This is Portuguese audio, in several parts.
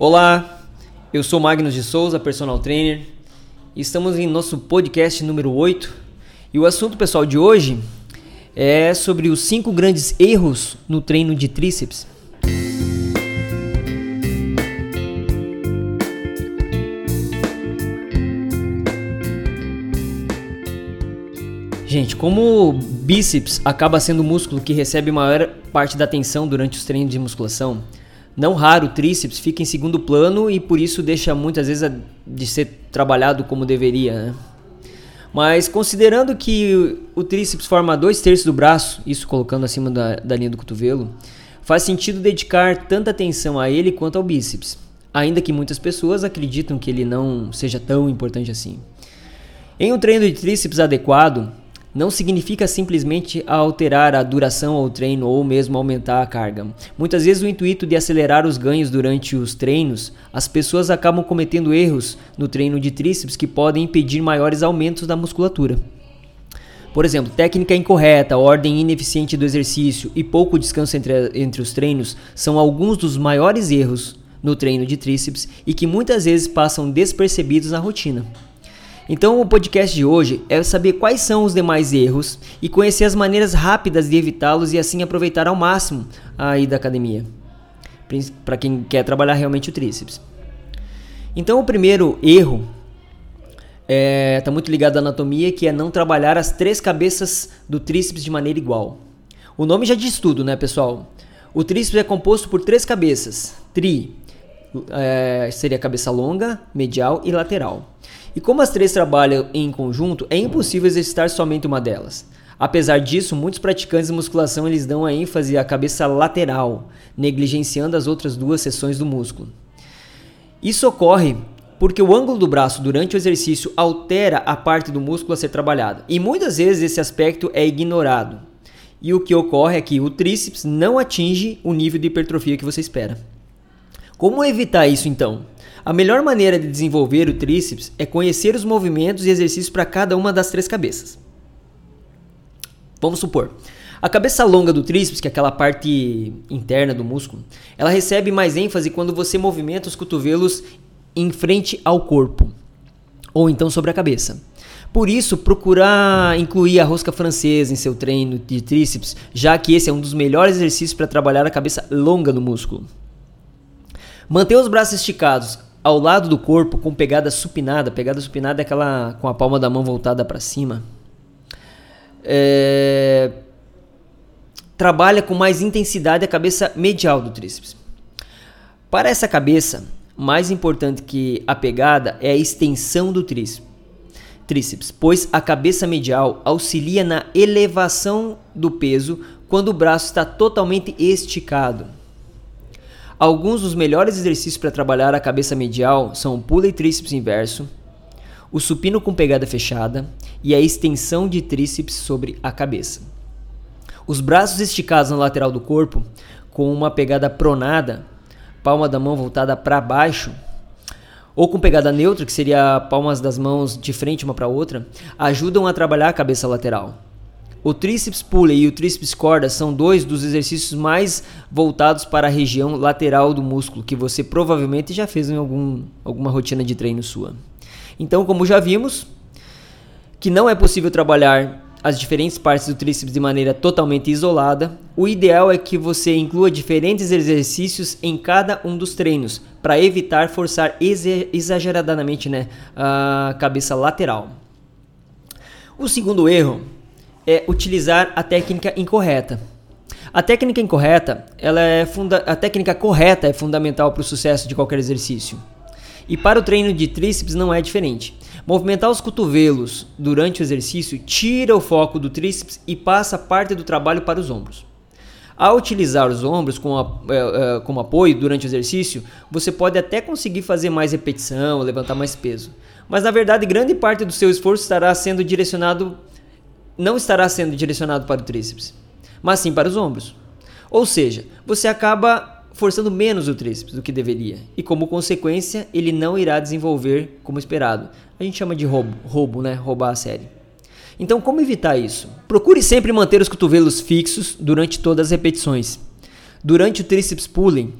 Olá, eu sou Magnus de Souza, personal trainer. Estamos em nosso podcast número 8 e o assunto pessoal de hoje é sobre os 5 grandes erros no treino de tríceps. Gente, como o bíceps acaba sendo o músculo que recebe maior parte da atenção durante os treinos de musculação, não raro o tríceps fica em segundo plano e por isso deixa muitas vezes de ser trabalhado como deveria. Né? Mas considerando que o tríceps forma dois terços do braço, isso colocando acima da, da linha do cotovelo, faz sentido dedicar tanta atenção a ele quanto ao bíceps, ainda que muitas pessoas acreditam que ele não seja tão importante assim. Em um treino de tríceps adequado, não significa simplesmente alterar a duração ao treino ou mesmo aumentar a carga. Muitas vezes o intuito de acelerar os ganhos durante os treinos, as pessoas acabam cometendo erros no treino de tríceps que podem impedir maiores aumentos da musculatura. Por exemplo, técnica incorreta, ordem ineficiente do exercício e pouco descanso entre, entre os treinos são alguns dos maiores erros no treino de tríceps e que muitas vezes passam despercebidos na rotina. Então, o podcast de hoje é saber quais são os demais erros e conhecer as maneiras rápidas de evitá-los e assim aproveitar ao máximo a ida à academia, para quem quer trabalhar realmente o tríceps. Então, o primeiro erro está é, tá muito ligado à anatomia, que é não trabalhar as três cabeças do tríceps de maneira igual. O nome já diz tudo, né, pessoal? O tríceps é composto por três cabeças: tri, é, seria cabeça longa, medial e lateral. E como as três trabalham em conjunto, é impossível exercitar somente uma delas. Apesar disso, muitos praticantes de musculação eles dão a ênfase à cabeça lateral, negligenciando as outras duas seções do músculo. Isso ocorre porque o ângulo do braço durante o exercício altera a parte do músculo a ser trabalhada, e muitas vezes esse aspecto é ignorado. E o que ocorre é que o tríceps não atinge o nível de hipertrofia que você espera. Como evitar isso então? A melhor maneira de desenvolver o tríceps é conhecer os movimentos e exercícios para cada uma das três cabeças. Vamos supor, a cabeça longa do tríceps, que é aquela parte interna do músculo, ela recebe mais ênfase quando você movimenta os cotovelos em frente ao corpo, ou então sobre a cabeça. Por isso, procurar incluir a rosca francesa em seu treino de tríceps, já que esse é um dos melhores exercícios para trabalhar a cabeça longa do músculo. Manter os braços esticados ao lado do corpo com pegada supinada. Pegada supinada é aquela com a palma da mão voltada para cima. É... Trabalha com mais intensidade a cabeça medial do tríceps. Para essa cabeça, mais importante que a pegada é a extensão do tríceps, tríceps, pois a cabeça medial auxilia na elevação do peso quando o braço está totalmente esticado. Alguns dos melhores exercícios para trabalhar a cabeça medial são o pulley tríceps inverso, o supino com pegada fechada e a extensão de tríceps sobre a cabeça. Os braços esticados na lateral do corpo, com uma pegada pronada, palma da mão voltada para baixo, ou com pegada neutra, que seria palmas das mãos de frente uma para outra, ajudam a trabalhar a cabeça lateral. O tríceps pulley e o tríceps corda são dois dos exercícios mais voltados para a região lateral do músculo, que você provavelmente já fez em algum, alguma rotina de treino sua. Então, como já vimos, que não é possível trabalhar as diferentes partes do tríceps de maneira totalmente isolada, o ideal é que você inclua diferentes exercícios em cada um dos treinos, para evitar forçar exageradamente né, a cabeça lateral. O segundo erro é utilizar a técnica incorreta. A técnica incorreta, ela é funda a técnica correta é fundamental para o sucesso de qualquer exercício. E para o treino de tríceps não é diferente. Movimentar os cotovelos durante o exercício tira o foco do tríceps e passa parte do trabalho para os ombros. Ao utilizar os ombros como, é, é, como apoio durante o exercício, você pode até conseguir fazer mais repetição, levantar mais peso. Mas na verdade, grande parte do seu esforço estará sendo direcionado não estará sendo direcionado para o tríceps, mas sim para os ombros. Ou seja, você acaba forçando menos o tríceps do que deveria, e como consequência, ele não irá desenvolver como esperado. A gente chama de roubo, roubo, né? Roubar a série. Então, como evitar isso? Procure sempre manter os cotovelos fixos durante todas as repetições. Durante o tríceps pulling,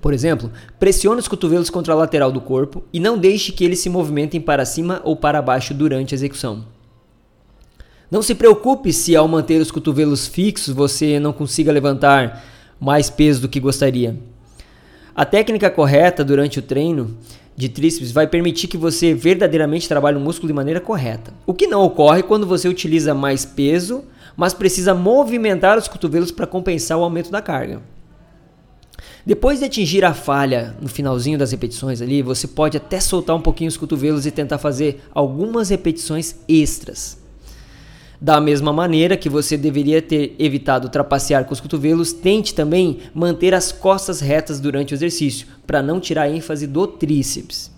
Por exemplo, pressione os cotovelos contra a lateral do corpo e não deixe que eles se movimentem para cima ou para baixo durante a execução. Não se preocupe se ao manter os cotovelos fixos você não consiga levantar mais peso do que gostaria. A técnica correta durante o treino de tríceps vai permitir que você verdadeiramente trabalhe o músculo de maneira correta. O que não ocorre quando você utiliza mais peso, mas precisa movimentar os cotovelos para compensar o aumento da carga. Depois de atingir a falha no finalzinho das repetições ali, você pode até soltar um pouquinho os cotovelos e tentar fazer algumas repetições extras. Da mesma maneira que você deveria ter evitado trapacear com os cotovelos, tente também manter as costas retas durante o exercício, para não tirar ênfase do tríceps.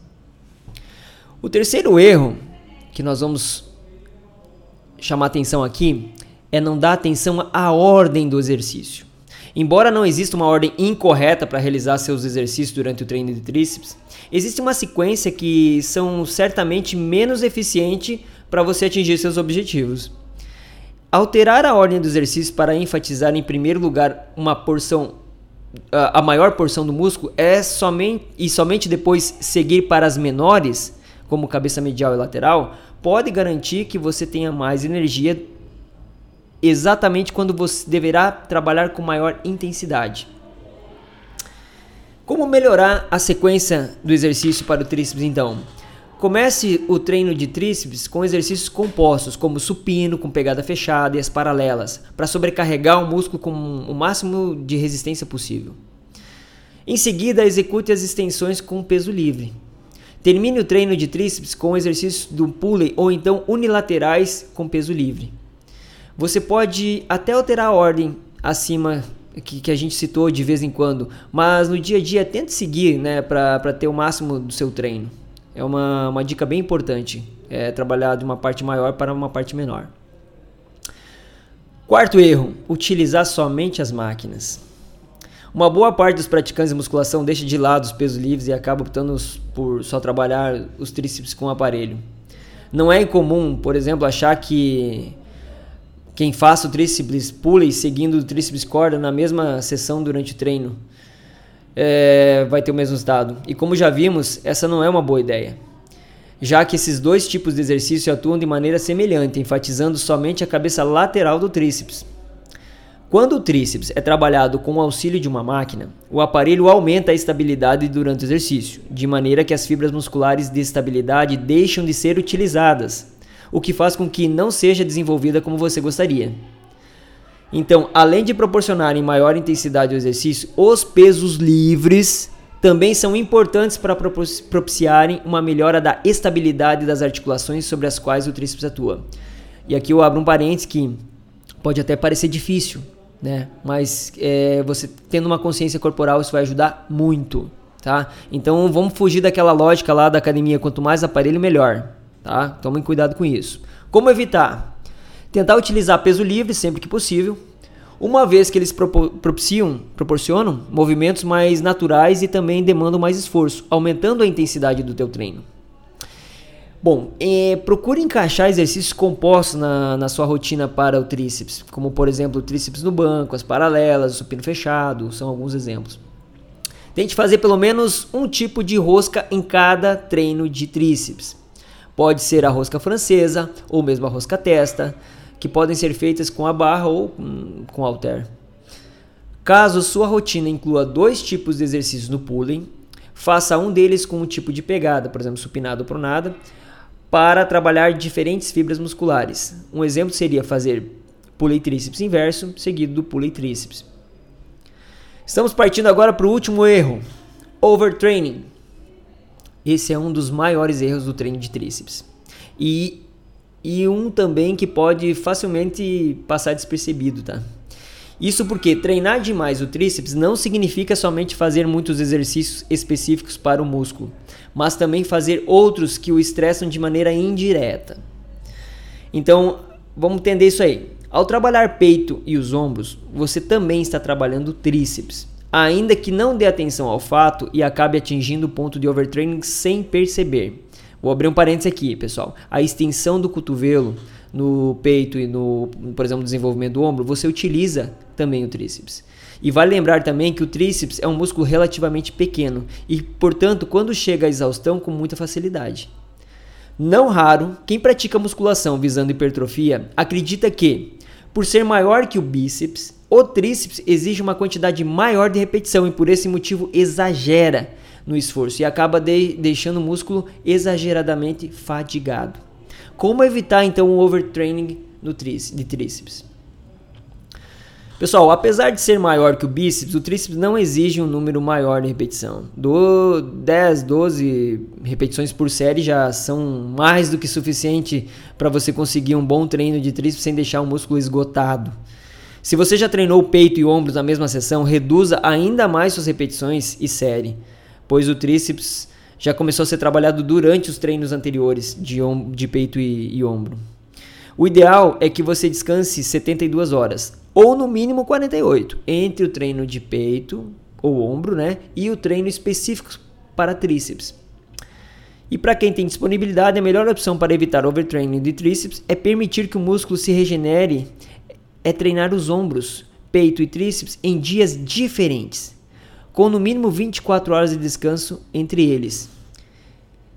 O terceiro erro que nós vamos chamar atenção aqui é não dar atenção à ordem do exercício. Embora não exista uma ordem incorreta para realizar seus exercícios durante o treino de tríceps, existe uma sequência que são certamente menos eficiente para você atingir seus objetivos. Alterar a ordem do exercício para enfatizar em primeiro lugar uma porção a maior porção do músculo é somente e somente depois seguir para as menores, como cabeça medial e lateral, pode garantir que você tenha mais energia exatamente quando você deverá trabalhar com maior intensidade. Como melhorar a sequência do exercício para o tríceps então? Comece o treino de tríceps com exercícios compostos, como supino com pegada fechada e as paralelas, para sobrecarregar o músculo com o máximo de resistência possível. Em seguida, execute as extensões com peso livre. Termine o treino de tríceps com exercícios do pulley ou então unilaterais com peso livre. Você pode até alterar a ordem acima que, que, a gente citou de vez em quando, mas no dia a dia tente seguir né, para ter o máximo do seu treino. É uma, uma dica bem importante. É trabalhar de uma parte maior para uma parte menor. Quarto erro: utilizar somente as máquinas. Uma boa parte dos praticantes de musculação deixa de lado os pesos livres e acaba optando por só trabalhar os tríceps com o aparelho. Não é incomum, por exemplo, achar que quem faça o tríceps pulley seguindo o tríceps corda na mesma sessão durante o treino é, vai ter o mesmo resultado. E como já vimos, essa não é uma boa ideia, já que esses dois tipos de exercício atuam de maneira semelhante, enfatizando somente a cabeça lateral do tríceps. Quando o tríceps é trabalhado com o auxílio de uma máquina, o aparelho aumenta a estabilidade durante o exercício, de maneira que as fibras musculares de estabilidade deixam de ser utilizadas, o que faz com que não seja desenvolvida como você gostaria. Então, além de proporcionarem maior intensidade ao exercício, os pesos livres também são importantes para propiciarem uma melhora da estabilidade das articulações sobre as quais o tríceps atua. E aqui eu abro um parênteses que pode até parecer difícil, né? Mas é, você tendo uma consciência corporal isso vai ajudar muito, tá? Então vamos fugir daquela lógica lá da academia, quanto mais aparelho melhor, tá? Tomem cuidado com isso. Como evitar? Tentar utilizar peso livre sempre que possível, uma vez que eles propiciam, proporcionam movimentos mais naturais e também demandam mais esforço, aumentando a intensidade do teu treino. Bom, é, procure encaixar exercícios compostos na, na sua rotina para o tríceps, como por exemplo o tríceps no banco, as paralelas, o supino fechado, são alguns exemplos. Tente fazer pelo menos um tipo de rosca em cada treino de tríceps. Pode ser a rosca francesa ou mesmo a rosca testa, que podem ser feitas com a barra ou com halter. Caso sua rotina inclua dois tipos de exercícios no pulling, faça um deles com um tipo de pegada, por exemplo, supinado ou pronada, para trabalhar diferentes fibras musculares. Um exemplo seria fazer pulley tríceps inverso, seguido do pulley tríceps. Estamos partindo agora para o último erro, overtraining. Esse é um dos maiores erros do treino de tríceps. E e um também que pode facilmente passar despercebido, tá? Isso porque treinar demais o tríceps não significa somente fazer muitos exercícios específicos para o músculo, mas também fazer outros que o estressam de maneira indireta. Então, vamos entender isso aí. Ao trabalhar peito e os ombros, você também está trabalhando tríceps, ainda que não dê atenção ao fato e acabe atingindo o ponto de overtraining sem perceber. Vou abrir um parênteses aqui, pessoal. A extensão do cotovelo no peito e no, por exemplo, desenvolvimento do ombro, você utiliza também o tríceps. E vale lembrar também que o tríceps é um músculo relativamente pequeno e, portanto, quando chega à exaustão com muita facilidade. Não raro, quem pratica musculação visando hipertrofia acredita que, por ser maior que o bíceps, o tríceps exige uma quantidade maior de repetição e por esse motivo exagera no esforço e acaba de, deixando o músculo exageradamente fadigado. Como evitar então o overtraining no tríceps, de tríceps? Pessoal, apesar de ser maior que o bíceps, o tríceps não exige um número maior de repetição. Do 10, 12 repetições por série já são mais do que suficiente para você conseguir um bom treino de tríceps sem deixar o músculo esgotado. Se você já treinou peito e ombros na mesma sessão, reduza ainda mais suas repetições e série, pois o tríceps já começou a ser trabalhado durante os treinos anteriores de, de peito e, e ombro. O ideal é que você descanse 72 horas, ou no mínimo 48, entre o treino de peito ou ombro, né, e o treino específico para tríceps. E para quem tem disponibilidade, a melhor opção para evitar overtraining de tríceps é permitir que o músculo se regenere, é treinar os ombros, peito e tríceps em dias diferentes, com no mínimo 24 horas de descanso entre eles.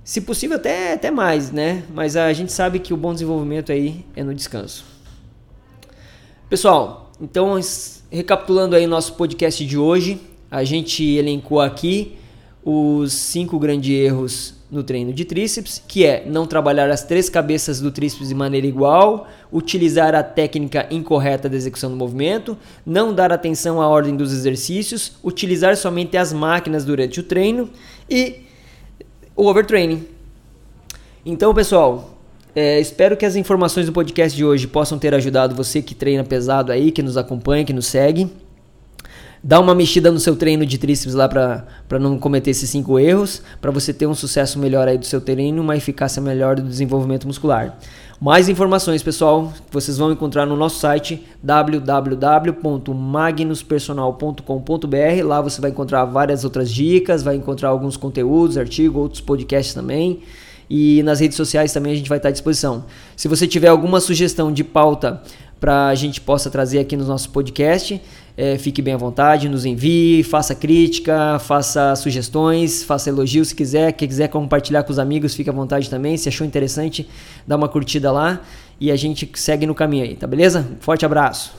Se possível, até, até mais, né? Mas a gente sabe que o bom desenvolvimento aí é no descanso. Pessoal, então recapitulando aí nosso podcast de hoje, a gente elencou aqui os cinco grandes erros no treino de tríceps, que é não trabalhar as três cabeças do tríceps de maneira igual, utilizar a técnica incorreta da execução do movimento, não dar atenção à ordem dos exercícios, utilizar somente as máquinas durante o treino e o overtraining. Então, pessoal, é, espero que as informações do podcast de hoje possam ter ajudado você que treina pesado aí, que nos acompanha, que nos segue. Dá uma mexida no seu treino de tríceps lá para não cometer esses cinco erros, para você ter um sucesso melhor aí do seu treino, uma eficácia melhor do desenvolvimento muscular. Mais informações, pessoal, vocês vão encontrar no nosso site www.magnuspersonal.com.br. Lá você vai encontrar várias outras dicas, vai encontrar alguns conteúdos, artigos, outros podcasts também. E nas redes sociais também a gente vai estar à disposição. Se você tiver alguma sugestão de pauta para a gente possa trazer aqui no nosso podcast, é, fique bem à vontade, nos envie, faça crítica, faça sugestões, faça elogios se quiser. Quem quiser compartilhar com os amigos, fique à vontade também. Se achou interessante, dá uma curtida lá e a gente segue no caminho aí, tá beleza? Forte abraço!